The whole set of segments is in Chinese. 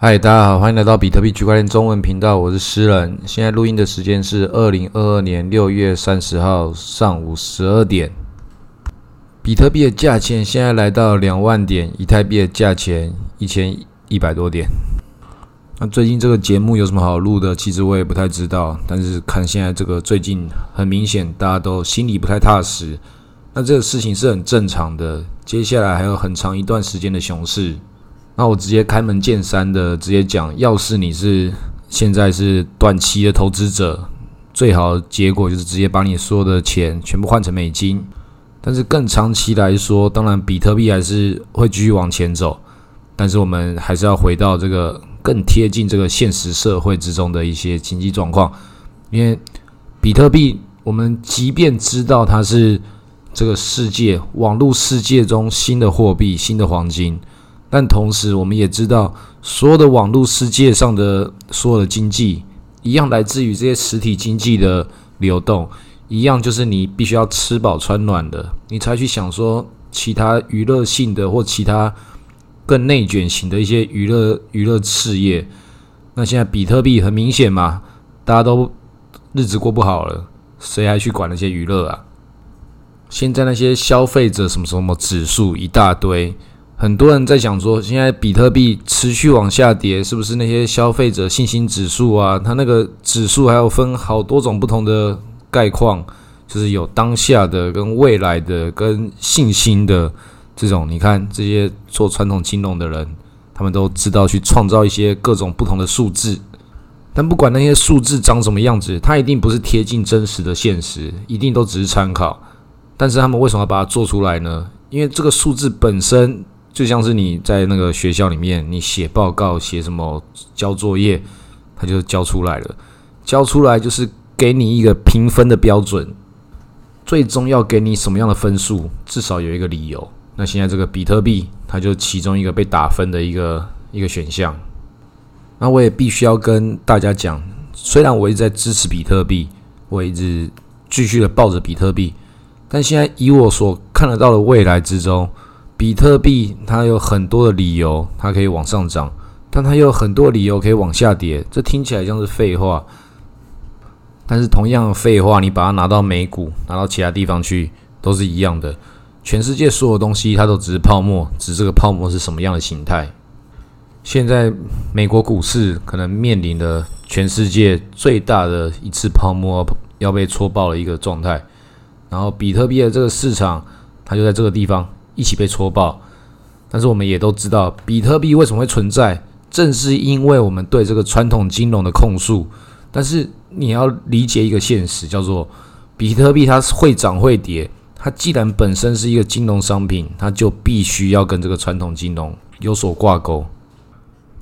嗨，大家好，欢迎来到比特币区块链中文频道，我是诗人。现在录音的时间是二零二二年六月三十号上午十二点。比特币的价钱现在来到两万点，以太币的价钱一千一百多点。那最近这个节目有什么好录的？其实我也不太知道。但是看现在这个最近很明显，大家都心里不太踏实。那这个事情是很正常的。接下来还有很长一段时间的熊市。那我直接开门见山的直接讲，要是你是现在是短期的投资者，最好的结果就是直接把你所有的钱全部换成美金。但是更长期来说，当然比特币还是会继续往前走，但是我们还是要回到这个更贴近这个现实社会之中的一些经济状况。因为比特币，我们即便知道它是这个世界网络世界中新的货币、新的黄金。但同时，我们也知道，所有的网络世界上的所有的经济，一样来自于这些实体经济的流动，一样就是你必须要吃饱穿暖的，你才去想说其他娱乐性的或其他更内卷型的一些娱乐娱乐事业。那现在比特币很明显嘛，大家都日子过不好了，谁还去管那些娱乐啊？现在那些消费者什么什么指数一大堆。很多人在想说，现在比特币持续往下跌，是不是那些消费者信心指数啊？它那个指数还有分好多种不同的概况，就是有当下的、跟未来的、跟信心的这种。你看这些做传统金融的人，他们都知道去创造一些各种不同的数字，但不管那些数字长什么样子，它一定不是贴近真实的现实，一定都只是参考。但是他们为什么要把它做出来呢？因为这个数字本身。就像是你在那个学校里面，你写报告、写什么交作业，他就交出来了。交出来就是给你一个评分的标准，最终要给你什么样的分数，至少有一个理由。那现在这个比特币，它就其中一个被打分的一个一个选项。那我也必须要跟大家讲，虽然我一直在支持比特币，我一直继续的抱着比特币，但现在以我所看得到的未来之中。比特币它有很多的理由，它可以往上涨，但它又有很多理由可以往下跌。这听起来像是废话，但是同样的废话，你把它拿到美股，拿到其他地方去，都是一样的。全世界所有东西它都只是泡沫，只是这个泡沫是什么样的形态。现在美国股市可能面临的全世界最大的一次泡沫要被戳爆的一个状态，然后比特币的这个市场，它就在这个地方。一起被戳爆，但是我们也都知道，比特币为什么会存在，正是因为我们对这个传统金融的控诉。但是你要理解一个现实，叫做比特币它会涨会跌，它既然本身是一个金融商品，它就必须要跟这个传统金融有所挂钩。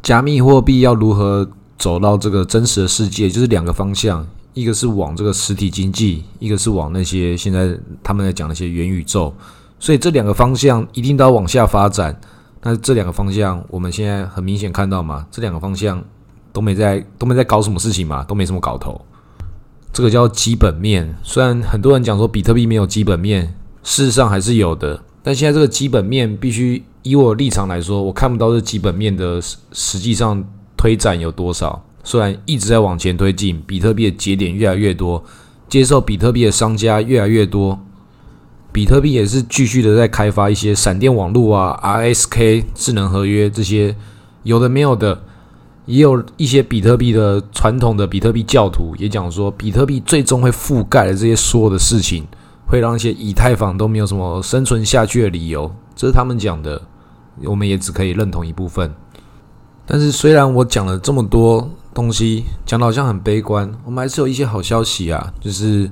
加密货币要如何走到这个真实的世界，就是两个方向，一个是往这个实体经济，一个是往那些现在他们在讲那些元宇宙。所以这两个方向一定都要往下发展。那这两个方向，我们现在很明显看到嘛，这两个方向都没在都没在搞什么事情嘛，都没什么搞头。这个叫基本面。虽然很多人讲说比特币没有基本面，事实上还是有的。但现在这个基本面必须以我立场来说，我看不到这基本面的实际上推展有多少。虽然一直在往前推进，比特币的节点越来越多，接受比特币的商家越来越多。比特币也是继续的在开发一些闪电网络啊、RSK 智能合约这些有的没有的，也有一些比特币的传统的比特币教徒也讲说，比特币最终会覆盖的这些所有的事情，会让一些以太坊都没有什么生存下去的理由，这是他们讲的，我们也只可以认同一部分。但是虽然我讲了这么多东西，讲的好像很悲观，我们还是有一些好消息啊，就是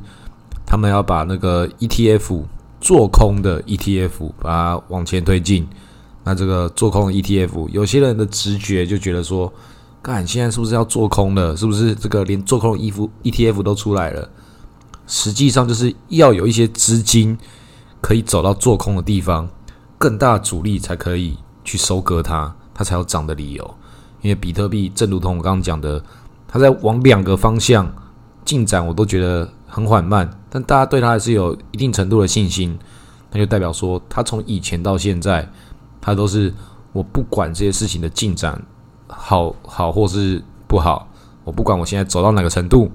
他们要把那个 ETF。做空的 ETF 把它往前推进，那这个做空的 ETF，有些人的直觉就觉得说，干现在是不是要做空了？是不是这个连做空的衣服 ETF 都出来了？实际上就是要有一些资金可以走到做空的地方，更大的阻力才可以去收割它，它才有涨的理由。因为比特币正如同我刚刚讲的，它在往两个方向进展，我都觉得。很缓慢，但大家对他还是有一定程度的信心，那就代表说，他从以前到现在，他都是我不管这些事情的进展好好或是不好，我不管我现在走到哪个程度，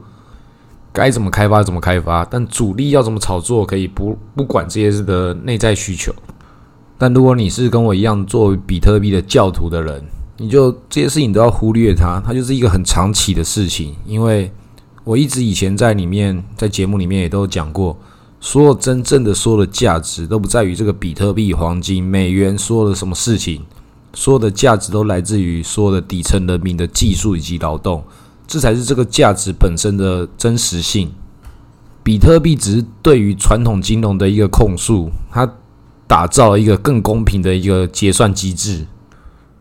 该怎么开发怎么开发，但主力要怎么炒作可以不不管这些的内在需求。但如果你是跟我一样作为比特币的教徒的人，你就这些事情都要忽略它，它就是一个很长期的事情。因为我一直以前在里面在节目里面也都讲过。所有真正的所有的价值都不在于这个比特币、黄金、美元说了什么事情，所有的价值都来自于所有的底层人民的技术以及劳动，这才是这个价值本身的真实性。比特币只是对于传统金融的一个控诉，它打造了一个更公平的一个结算机制。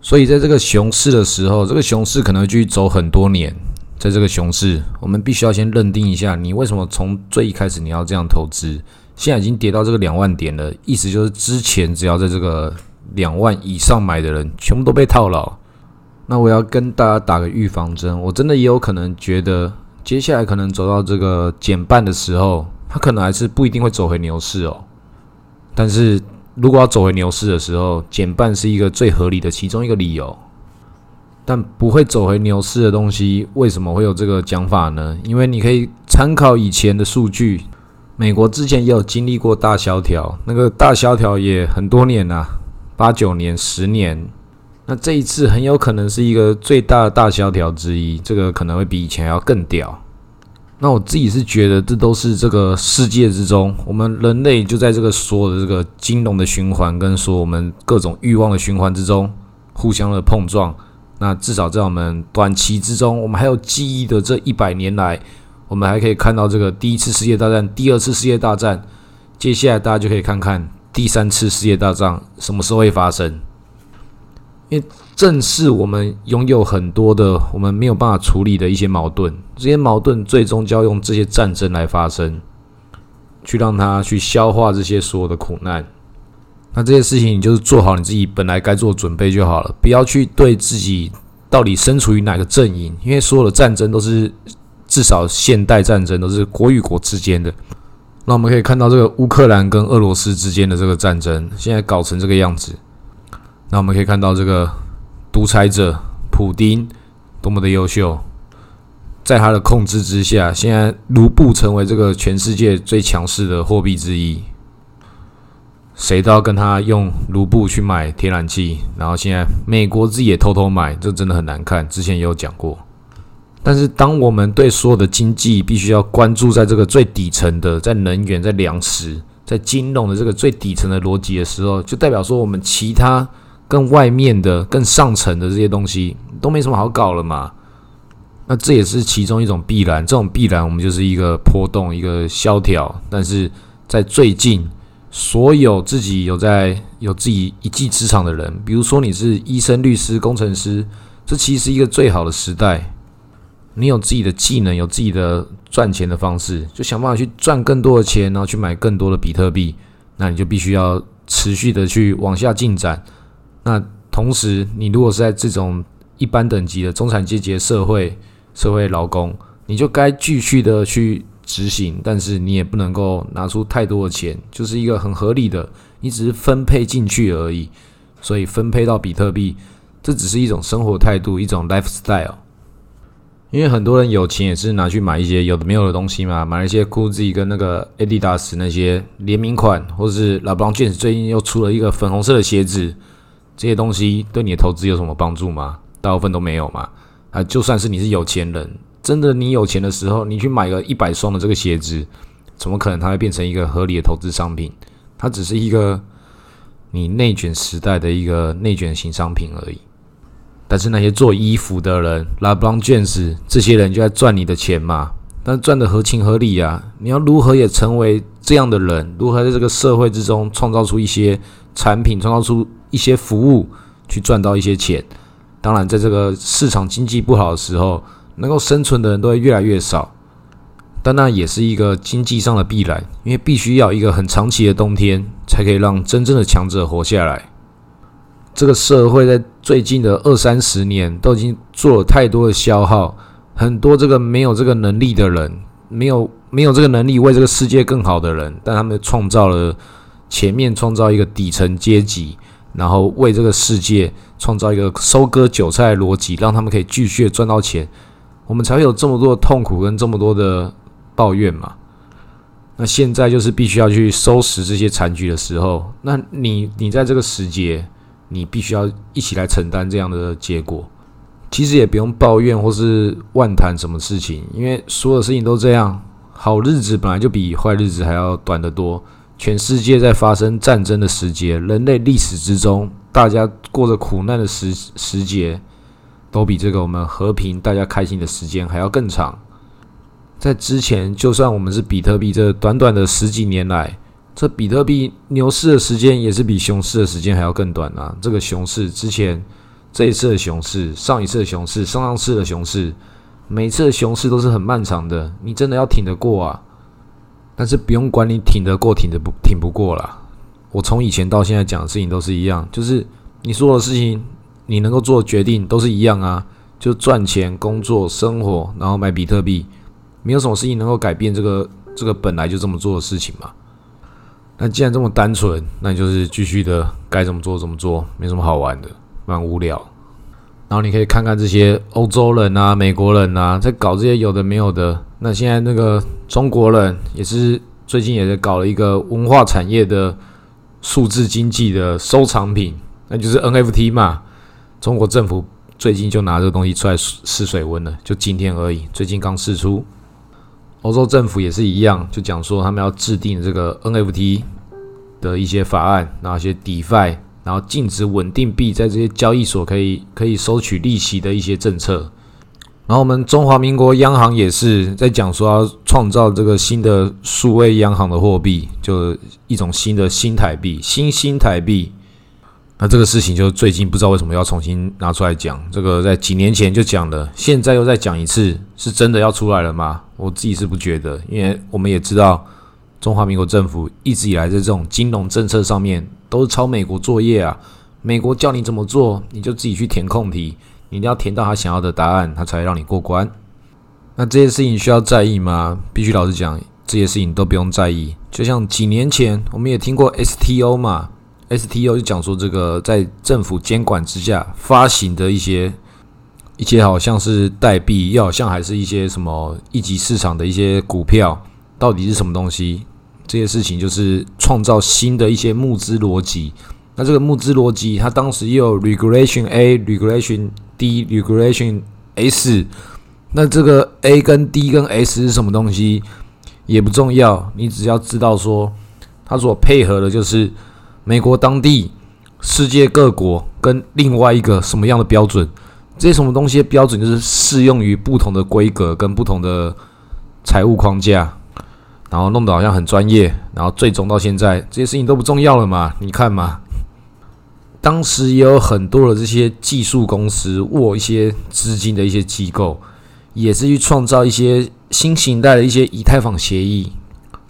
所以在这个熊市的时候，这个熊市可能会继续走很多年。在这个熊市，我们必须要先认定一下，你为什么从最一开始你要这样投资？现在已经跌到这个两万点了，意思就是之前只要在这个两万以上买的人，全部都被套牢。那我要跟大家打个预防针，我真的也有可能觉得，接下来可能走到这个减半的时候，它可能还是不一定会走回牛市哦。但是如果要走回牛市的时候，减半是一个最合理的其中一个理由。但不会走回牛市的东西，为什么会有这个讲法呢？因为你可以参考以前的数据，美国之前也有经历过大萧条，那个大萧条也很多年呐，八九年、十年。那这一次很有可能是一个最大的大萧条之一，这个可能会比以前要更屌。那我自己是觉得，这都是这个世界之中，我们人类就在这个所有的这个金融的循环跟说我们各种欲望的循环之中，互相的碰撞。那至少在我们短期之中，我们还有记忆的这一百年来，我们还可以看到这个第一次世界大战、第二次世界大战，接下来大家就可以看看第三次世界大战什么时候会发生。因为正是我们拥有很多的我们没有办法处理的一些矛盾，这些矛盾最终就要用这些战争来发生，去让它去消化这些所有的苦难。那这些事情，你就是做好你自己本来该做的准备就好了，不要去对自己到底身处于哪个阵营，因为所有的战争都是至少现代战争都是国与国之间的。那我们可以看到这个乌克兰跟俄罗斯之间的这个战争，现在搞成这个样子。那我们可以看到这个独裁者普丁多么的优秀，在他的控制之下，现在卢布成为这个全世界最强势的货币之一。谁都要跟他用卢布去买天然气，然后现在美国自己也偷偷买，这真的很难看。之前也有讲过，但是当我们对所有的经济必须要关注在这个最底层的，在能源、在粮食、在金融的这个最底层的逻辑的时候，就代表说我们其他更外面的、更上层的这些东西都没什么好搞了嘛？那这也是其中一种必然。这种必然，我们就是一个波动、一个萧条，但是在最近。所有自己有在有自己一技之长的人，比如说你是医生、律师、工程师，这其实是一个最好的时代。你有自己的技能，有自己的赚钱的方式，就想办法去赚更多的钱，然后去买更多的比特币。那你就必须要持续的去往下进展。那同时，你如果是在这种一般等级的中产阶级社会社会劳工，你就该继续的去。执行，但是你也不能够拿出太多的钱，就是一个很合理的，你只是分配进去而已。所以分配到比特币，这只是一种生活态度，一种 lifestyle。因为很多人有钱也是拿去买一些有的没有的东西嘛，买一些 Gucci 跟那个 Adidas 那些联名款，或者是 LeBron James 最近又出了一个粉红色的鞋子，这些东西对你的投资有什么帮助吗？大部分都没有嘛。啊，就算是你是有钱人。真的，你有钱的时候，你去买个一百双的这个鞋子，怎么可能它会变成一个合理的投资商品？它只是一个你内卷时代的一个内卷型商品而已。但是那些做衣服的人，拉布朗卷士这些人就在赚你的钱嘛？但赚的合情合理啊！你要如何也成为这样的人？如何在这个社会之中创造出一些产品，创造出一些服务，去赚到一些钱？当然，在这个市场经济不好的时候。能够生存的人都会越来越少，但那也是一个经济上的必然，因为必须要一个很长期的冬天，才可以让真正的强者活下来。这个社会在最近的二三十年都已经做了太多的消耗，很多这个没有这个能力的人，没有没有这个能力为这个世界更好的人，但他们创造了前面创造一个底层阶级，然后为这个世界创造一个收割韭菜的逻辑，让他们可以继续赚到钱，我们才会有这么多的痛苦跟这么多的抱怨嘛。那现在就是必须要去收拾这些残局的时候，那你你在这个时节，你必须要一起来承担这样的结果。其实也不用抱怨或是万谈什么事情，因为所有事情都这样。好日子本来就比坏日子还要短得多。全世界在发生战争的时节，人类历史之中，大家过着苦难的时时节，都比这个我们和平、大家开心的时间还要更长。在之前，就算我们是比特币，这短短的十几年来，这比特币牛市的时间也是比熊市的时间还要更短啊！这个熊市之前。这一次的熊市，上一次的熊市，上上次的熊市，每次的熊市都是很漫长的，你真的要挺得过啊！但是不用管你挺得过，挺得不挺不过啦。我从以前到现在讲的事情都是一样，就是你所有的事情，你能够做决定都是一样啊，就赚钱、工作、生活，然后买比特币，没有什么事情能够改变这个这个本来就这么做的事情嘛。那既然这么单纯，那你就是继续的该怎么做怎么做，没什么好玩的。蛮无聊，然后你可以看看这些欧洲人啊、美国人啊，在搞这些有的没有的。那现在那个中国人也是最近也在搞了一个文化产业的数字经济的收藏品，那就是 NFT 嘛。中国政府最近就拿这个东西出来试水温了，就今天而已，最近刚试出。欧洲政府也是一样，就讲说他们要制定这个 NFT 的一些法案，那些 DeFi。然后禁止稳定币在这些交易所可以可以收取利息的一些政策。然后我们中华民国央行也是在讲说要创造这个新的数位央行的货币，就一种新的新台币、新新台币。那这个事情就最近不知道为什么要重新拿出来讲，这个在几年前就讲了，现在又再讲一次，是真的要出来了吗？我自己是不觉得，因为我们也知道中华民国政府一直以来在这种金融政策上面。都是抄美国作业啊！美国叫你怎么做，你就自己去填空题，你一定要填到他想要的答案，他才让你过关。那这些事情需要在意吗？必须老实讲，这些事情都不用在意。就像几年前我们也听过 STO 嘛，STO 就讲说这个在政府监管之下发行的一些一些好像是代币，又好像还是一些什么一级市场的一些股票，到底是什么东西？这些事情就是创造新的一些募资逻辑。那这个募资逻辑，它当时又有 regulation A、regulation D、regulation S。那这个 A 跟 D 跟 S 是什么东西也不重要，你只要知道说，它所配合的就是美国当地、世界各国跟另外一个什么样的标准。这些什么东西的标准就是适用于不同的规格跟不同的财务框架。然后弄得好像很专业，然后最终到现在这些事情都不重要了嘛？你看嘛，当时也有很多的这些技术公司握一些资金的一些机构，也是去创造一些新形态的一些以太坊协议，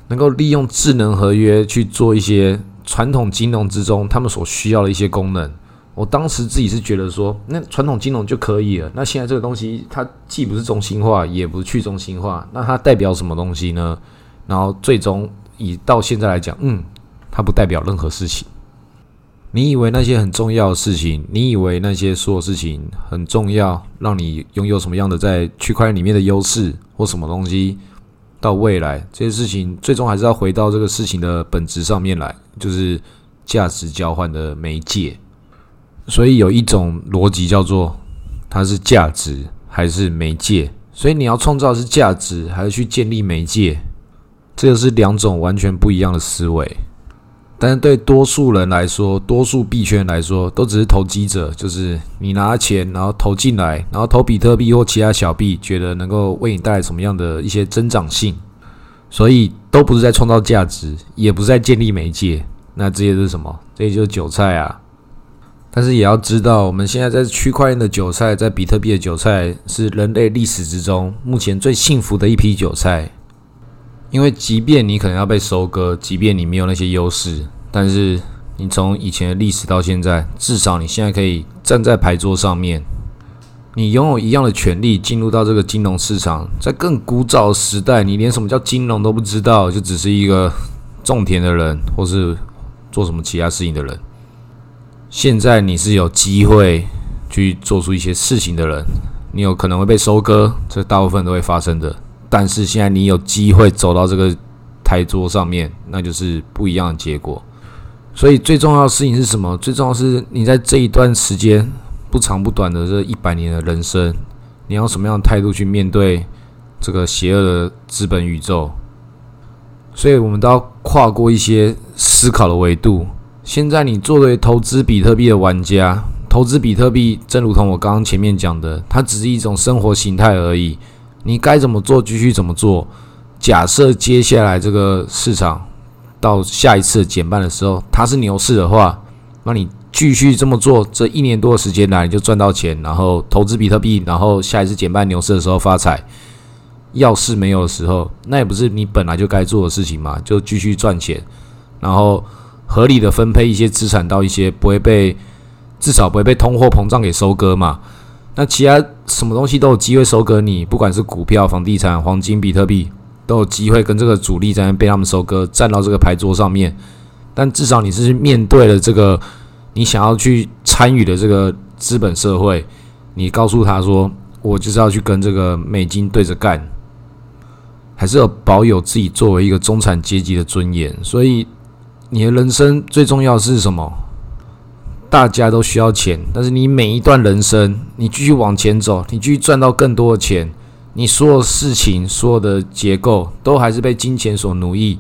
能够利用智能合约去做一些传统金融之中他们所需要的一些功能。我当时自己是觉得说，那传统金融就可以了。那现在这个东西它既不是中心化，也不是去中心化，那它代表什么东西呢？然后最终以到现在来讲，嗯，它不代表任何事情。你以为那些很重要的事情，你以为那些所有事情很重要，让你拥有什么样的在区块链里面的优势或什么东西？到未来这些事情，最终还是要回到这个事情的本质上面来，就是价值交换的媒介。所以有一种逻辑叫做，它是价值还是媒介？所以你要创造是价值，还是去建立媒介？这个是两种完全不一样的思维，但是对多数人来说，多数币圈来说，都只是投机者，就是你拿钱然后投进来，然后投比特币或其他小币，觉得能够为你带来什么样的一些增长性，所以都不是在创造价值，也不是在建立媒介，那这些是什么？这些就是韭菜啊！但是也要知道，我们现在在区块链的韭菜，在比特币的韭菜，是人类历史之中目前最幸福的一批韭菜。因为即便你可能要被收割，即便你没有那些优势，但是你从以前的历史到现在，至少你现在可以站在牌桌上面，你拥有一样的权利进入到这个金融市场。在更古早的时代，你连什么叫金融都不知道，就只是一个种田的人，或是做什么其他事情的人。现在你是有机会去做出一些事情的人，你有可能会被收割，这大部分都会发生的。但是现在你有机会走到这个台桌上面，那就是不一样的结果。所以最重要的事情是什么？最重要是你在这一段时间不长不短的这一百年的人生，你要什么样的态度去面对这个邪恶的资本宇宙？所以我们都要跨过一些思考的维度。现在你作为投资比特币的玩家，投资比特币，正如同我刚刚前面讲的，它只是一种生活形态而已。你该怎么做，继续怎么做。假设接下来这个市场到下一次减半的时候，它是牛市的话，那你继续这么做，这一年多的时间来你就赚到钱，然后投资比特币，然后下一次减半牛市的时候发财。要是没有的时候，那也不是你本来就该做的事情嘛，就继续赚钱，然后合理的分配一些资产到一些不会被至少不会被通货膨胀给收割嘛。那其他什么东西都有机会收割你，不管是股票、房地产、黄金、比特币，都有机会跟这个主力在被他们收割，站到这个牌桌上面。但至少你是面对了这个你想要去参与的这个资本社会，你告诉他说：“我就是要去跟这个美金对着干，还是要保有自己作为一个中产阶级的尊严。”所以，你的人生最重要是什么？大家都需要钱，但是你每一段人生，你继续往前走，你继续赚到更多的钱，你所有事情、所有的结构都还是被金钱所奴役。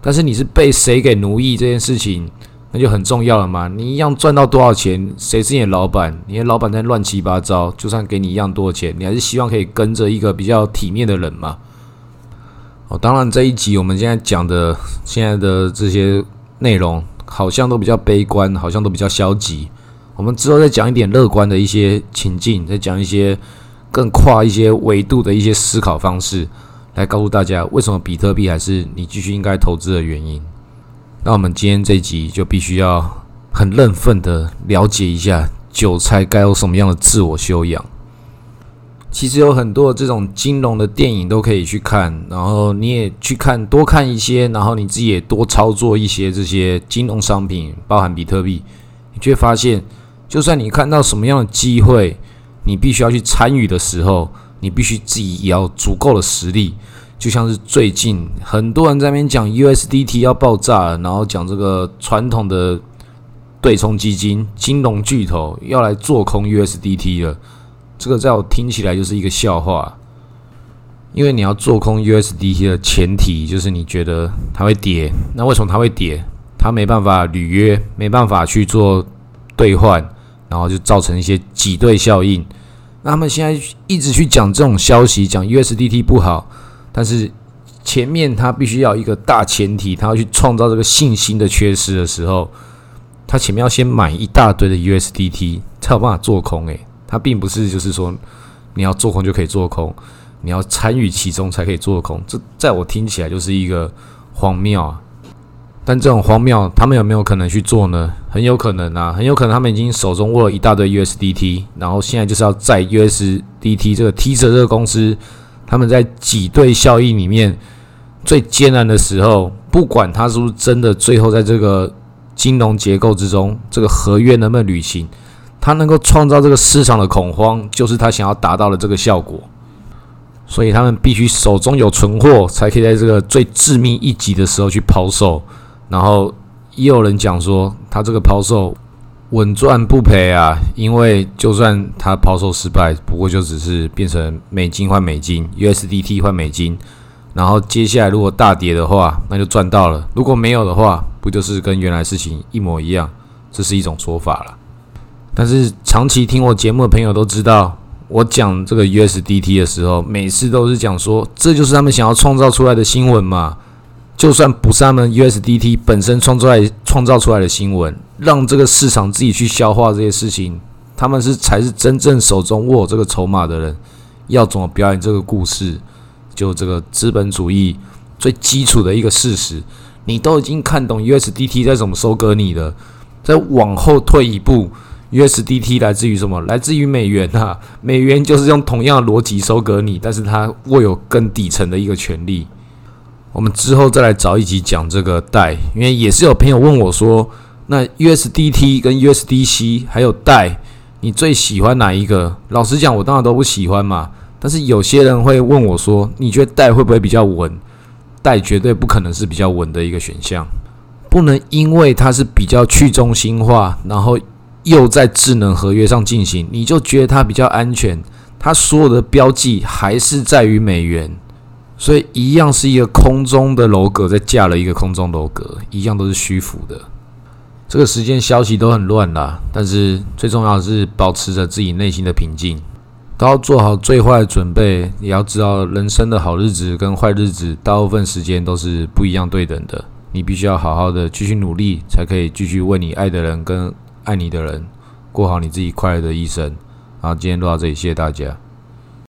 但是你是被谁给奴役这件事情，那就很重要了嘛。你一样赚到多少钱，谁是你的老板？你的老板在乱七八糟，就算给你一样多的钱，你还是希望可以跟着一个比较体面的人嘛。哦，当然这一集我们现在讲的现在的这些内容。好像都比较悲观，好像都比较消极。我们之后再讲一点乐观的一些情境，再讲一些更跨一些维度的一些思考方式，来告诉大家为什么比特币还是你继续应该投资的原因。那我们今天这集就必须要很认份的了解一下韭菜该有什么样的自我修养。其实有很多这种金融的电影都可以去看，然后你也去看多看一些，然后你自己也多操作一些这些金融商品，包含比特币，你会发现，就算你看到什么样的机会，你必须要去参与的时候，你必须自己也要足够的实力。就像是最近很多人在那边讲 USDT 要爆炸了，然后讲这个传统的对冲基金、金融巨头要来做空 USDT 了。这个在我听起来就是一个笑话，因为你要做空 USDT 的前提就是你觉得它会跌，那为什么它会跌？它没办法履约，没办法去做兑换，然后就造成一些挤兑效应。那他们现在一直去讲这种消息，讲 USDT 不好，但是前面它必须要一个大前提，它要去创造这个信心的缺失的时候，它前面要先买一大堆的 USDT 才有办法做空，诶。它并不是就是说你要做空就可以做空，你要参与其中才可以做空。这在我听起来就是一个荒谬啊！但这种荒谬，他们有没有可能去做呢？很有可能啊，很有可能他们已经手中握了一大堆 USDT，然后现在就是要在 USDT 这个 T 车这个公司，他们在挤兑效应里面最艰难的时候，不管他是不是真的最后在这个金融结构之中，这个合约能不能履行？他能够创造这个市场的恐慌，就是他想要达到的这个效果。所以他们必须手中有存货，才可以在这个最致命一击的时候去抛售。然后也有人讲说，他这个抛售稳赚不赔啊，因为就算他抛售失败，不过就只是变成美金换美金，USDT 换美金。然后接下来如果大跌的话，那就赚到了；如果没有的话，不就是跟原来事情一模一样？这是一种说法了。但是长期听我节目的朋友都知道，我讲这个 USDT 的时候，每次都是讲说，这就是他们想要创造出来的新闻嘛。就算不是他们 USDT 本身创造创造出来的新闻，让这个市场自己去消化这些事情，他们是才是真正手中握这个筹码的人。要怎么表演这个故事？就这个资本主义最基础的一个事实，你都已经看懂 USDT 在怎么收割你的，再往后退一步。USDT 来自于什么？来自于美元啊！美元就是用同样的逻辑收割你，但是它握有更底层的一个权利。我们之后再来找一集讲这个贷，因为也是有朋友问我说，那 USDT 跟 USDC 还有贷，你最喜欢哪一个？老实讲，我当然都不喜欢嘛。但是有些人会问我说：“你觉得贷会不会比较稳？”贷绝对不可能是比较稳的一个选项，不能因为它是比较去中心化，然后又在智能合约上进行，你就觉得它比较安全。它所有的标记还是在于美元，所以一样是一个空中的楼阁，再架了一个空中楼阁，一样都是虚浮的。这个时间消息都很乱啦，但是最重要的是保持着自己内心的平静，都要做好最坏的准备。也要知道，人生的好日子跟坏日子，大部分时间都是不一样对等的。你必须要好好的继续努力，才可以继续为你爱的人跟爱你的人过好你自己快乐的一生。然后，今天录到这里，谢谢大家。